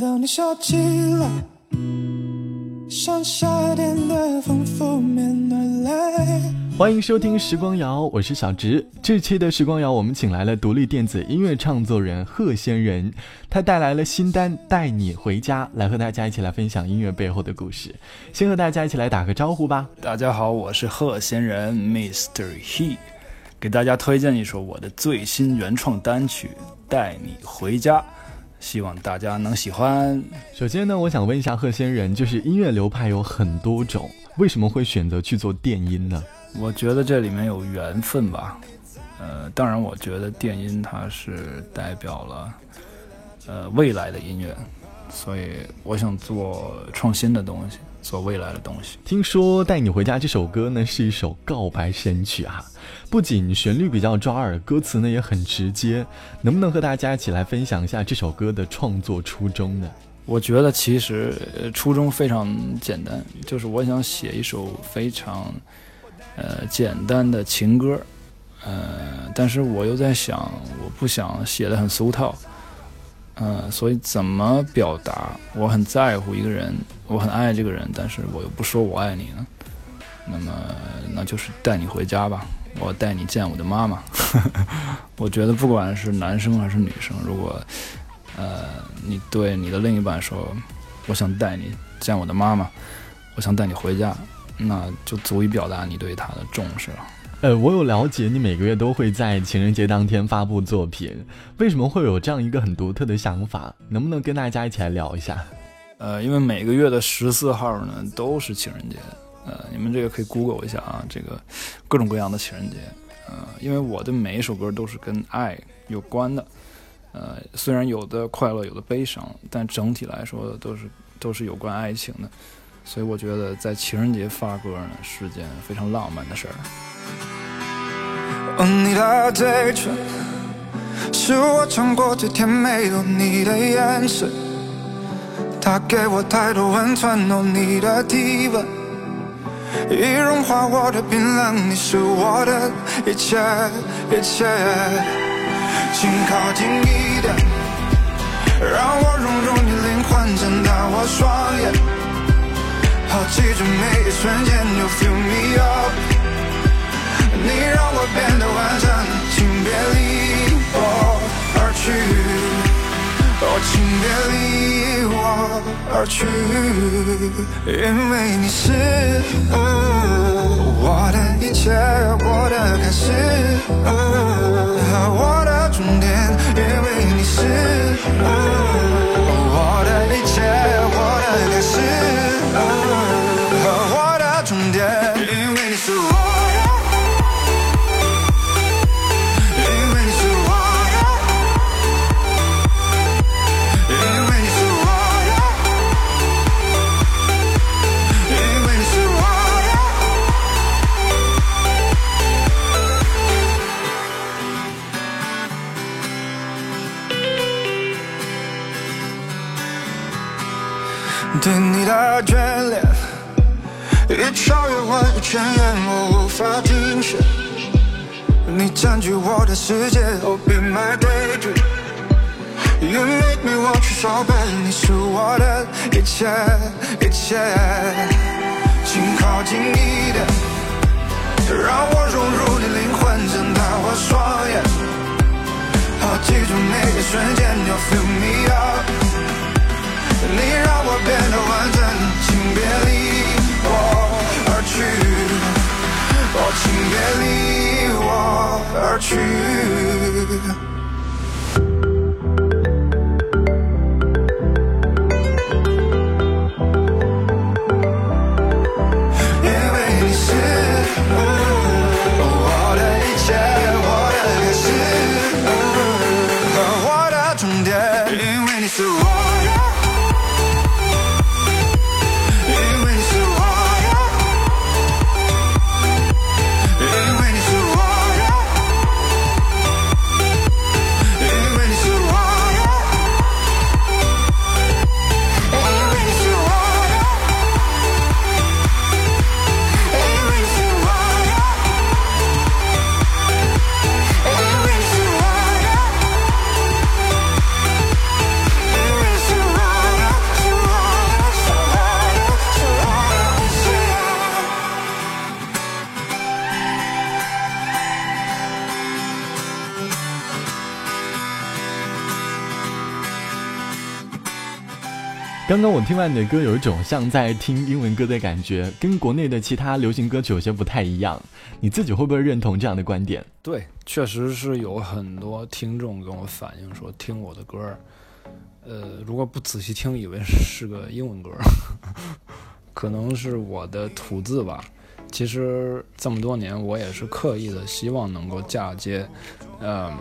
当你笑起来，像夏天的风拂面而来。欢迎收听时光谣，我是小直。这期的时光谣，我们请来了独立电子音乐创作人贺仙人，他带来了新单《带你回家》，来和大家一起来分享音乐背后的故事。先和大家一起来打个招呼吧。大家好，我是贺仙人 Mr. He，给大家推荐一首我的最新原创单曲《带你回家》。希望大家能喜欢。首先呢，我想问一下贺仙人，就是音乐流派有很多种，为什么会选择去做电音呢？我觉得这里面有缘分吧。呃，当然，我觉得电音它是代表了呃未来的音乐，所以我想做创新的东西。做未来的东西。听说《带你回家》这首歌呢，是一首告白神曲啊！不仅旋律比较抓耳，歌词呢也很直接。能不能和大家一起来分享一下这首歌的创作初衷呢？我觉得其实初衷非常简单，就是我想写一首非常呃简单的情歌，呃，但是我又在想，我不想写的很俗套。嗯，所以怎么表达我很在乎一个人，我很爱这个人，但是我又不说我爱你呢？那么，那就是带你回家吧，我带你见我的妈妈。我觉得不管是男生还是女生，如果呃你对你的另一半说，我想带你见我的妈妈，我想带你回家，那就足以表达你对他的重视了。呃，我有了解，你每个月都会在情人节当天发布作品，为什么会有这样一个很独特的想法？能不能跟大家一起来聊一下？呃，因为每个月的十四号呢都是情人节，呃，你们这个可以 Google 一下啊，这个各种各样的情人节，呃，因为我的每一首歌都是跟爱有关的，呃，虽然有的快乐，有的悲伤，但整体来说都是都是有关爱情的，所以我觉得在情人节发歌呢是件非常浪漫的事儿。你的嘴唇是我尝过最甜美有你的眼神，它给我太多温存。哦，你的体温已融化我的冰冷，你是我的一切一切。请靠近一点，让我融入你灵魂，睁大我双眼，好记住每一瞬间。You fill me up。你让我变得完整，请别离我而去，哦，请别离我而去，因为你是我的一切，我的开始，我的终点，因为你是我的一切，我的开始，对你的眷恋，越超越万语千言，我无法停歇。你占据我的世界，Oh be my daydream，You make me want you so bad，你是我的一切一切。请靠近一点，让我融入你灵魂，睁大我双眼，好记住每个瞬间，You fill me up。你让我变得完整，请别离我而去，哦，请别离我而去。刚刚我听完你的歌，有一种像在听英文歌的感觉，跟国内的其他流行歌曲有些不太一样。你自己会不会认同这样的观点？对，确实是有很多听众跟我反映说，听我的歌，呃，如果不仔细听，以为是个英文歌，可能是我的吐字吧。其实这么多年，我也是刻意的希望能够嫁接，嗯，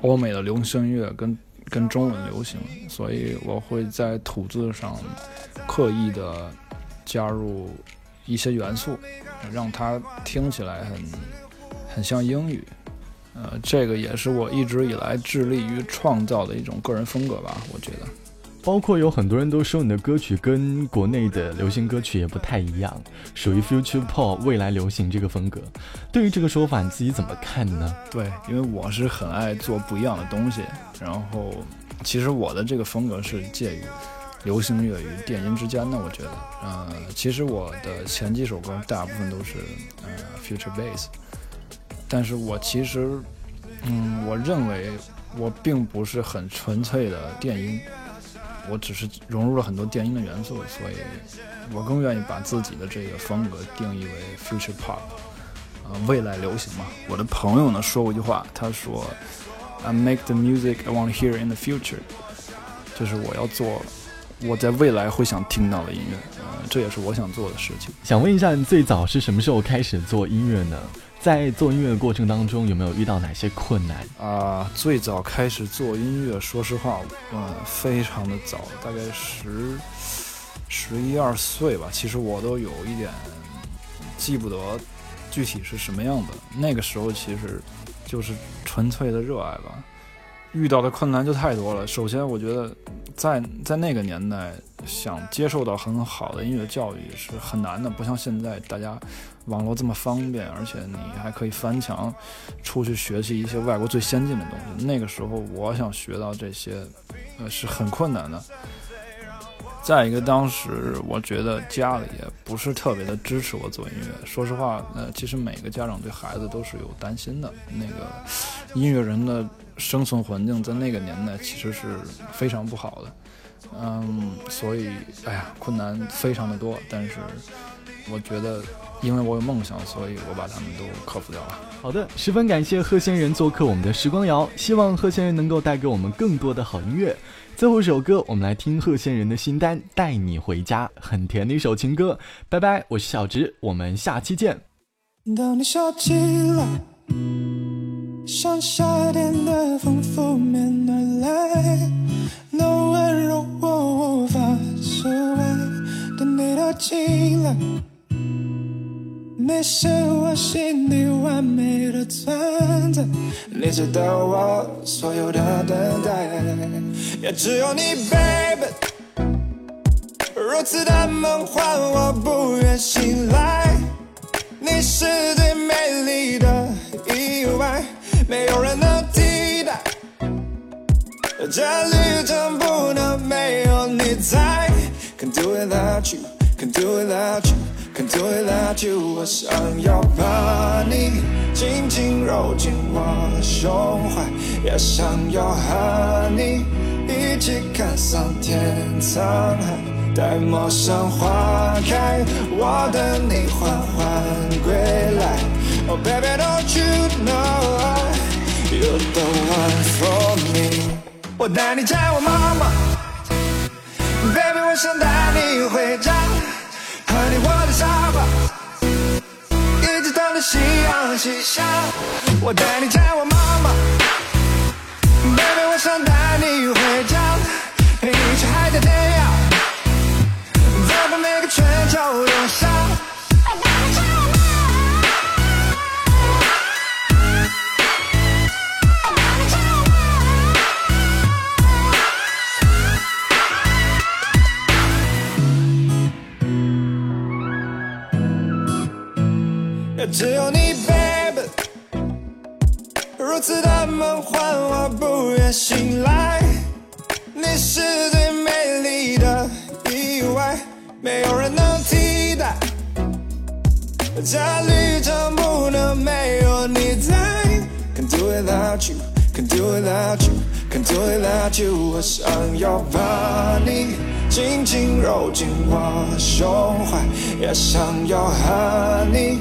欧美的流行音乐跟。跟中文流行，所以我会在吐字上刻意的加入一些元素，让它听起来很很像英语。呃，这个也是我一直以来致力于创造的一种个人风格吧，我觉得。包括有很多人都说你的歌曲跟国内的流行歌曲也不太一样，属于 future pop 未来流行这个风格。对于这个说法，你自己怎么看呢？对，因为我是很爱做不一样的东西，然后其实我的这个风格是介于流行乐与电音之间的。我觉得，呃，其实我的前几首歌大部分都是呃 future bass，但是我其实，嗯，我认为我并不是很纯粹的电音。我只是融入了很多电音的元素，所以我更愿意把自己的这个风格定义为 future pop，呃，未来流行嘛。我的朋友呢说过一句话，他说：“I make the music I want to hear in the future。”就是我要做我在未来会想听到的音乐，呃，这也是我想做的事情。想问一下，你最早是什么时候开始做音乐呢？在做音乐的过程当中，有没有遇到哪些困难啊？最早开始做音乐，说实话，嗯，非常的早，大概十十一二岁吧。其实我都有一点记不得具体是什么样的。那个时候其实就是纯粹的热爱吧。遇到的困难就太多了。首先，我觉得在在那个年代，想接受到很好的音乐教育是很难的，不像现在大家。网络这么方便，而且你还可以翻墙出去学习一些外国最先进的东西。那个时候，我想学到这些，呃，是很困难的。再一个，当时我觉得家里也不是特别的支持我做音乐。说实话，呃，其实每个家长对孩子都是有担心的。那个音乐人的生存环境在那个年代其实是非常不好的。嗯，所以，哎呀，困难非常的多。但是，我觉得。因为我有梦想，所以我把他们都克服掉了。好的，十分感谢贺仙人做客我们的时光谣，希望贺仙人能够带给我们更多的好音乐。最后一首歌，我们来听贺仙人的新单《带你回家》，很甜的一首情歌。拜拜，我是小直，我们下期见。当你笑起来，像夏天的风拂面而来，那进来。你是我心底完美的存在，你值得我所有的等待，也只有你，baby，如此的梦幻，我不愿醒来。你是最美丽的意外，没有人能替代，这旅程不能没有你在。Can do without you, can do without you. Can do without you，我想要把你紧紧揉进我的胸怀，也想要和你一起看桑田沧海。待陌生花开，我等你缓缓归来。Oh baby，don't you know I, you're the one for me。我带你见我妈妈，baby，我想带你回家。夕阳西下。我带你见我妈妈，baby，我想带你回家，陪你去海角天涯，走过每个春秋冬夏。梦幻，我不愿醒来。你是最美丽的意外，没有人能替代。这旅程不能没有你在。Can do without you，Can do without you，Can do without you。我想要把你。紧紧揉进我胸怀，也想要和你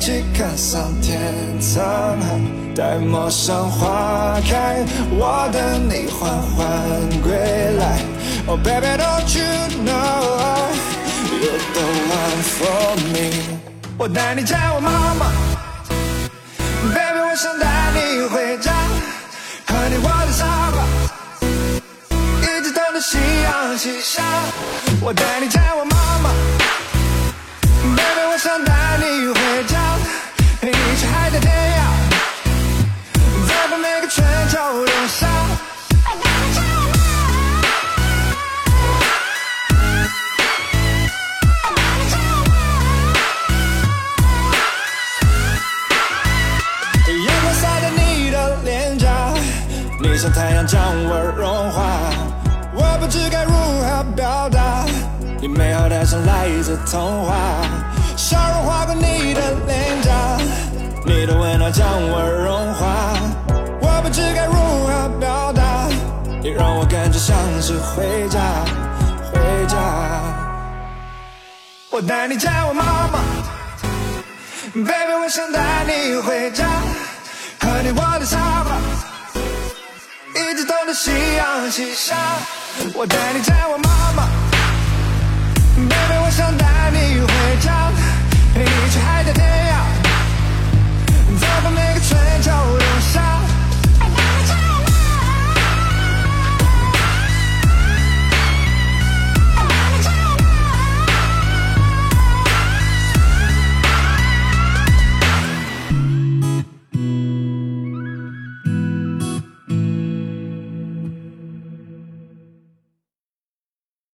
起看桑田沧海，待陌上花开，我等你缓缓归来。Oh baby don't you know you're the one for me？我带你见我妈妈，baby 我想带你回家，和你玩的沙发。夕阳西下，我带你见我妈妈，baby，我想带你回家，走过每个春秋冬夏。阳光洒在你的脸颊，你像太阳将我融化。我不知该如何表达，你美好的像来自童话，笑容划过你的脸颊，你的温暖将我融化。你让我感觉像是回家，回家。我带你见我妈妈。baby，我想带你回家，和你窝在沙发，一直等到夕阳西下。我带你见我妈妈。baby，我想带你回家，陪你去海角天涯。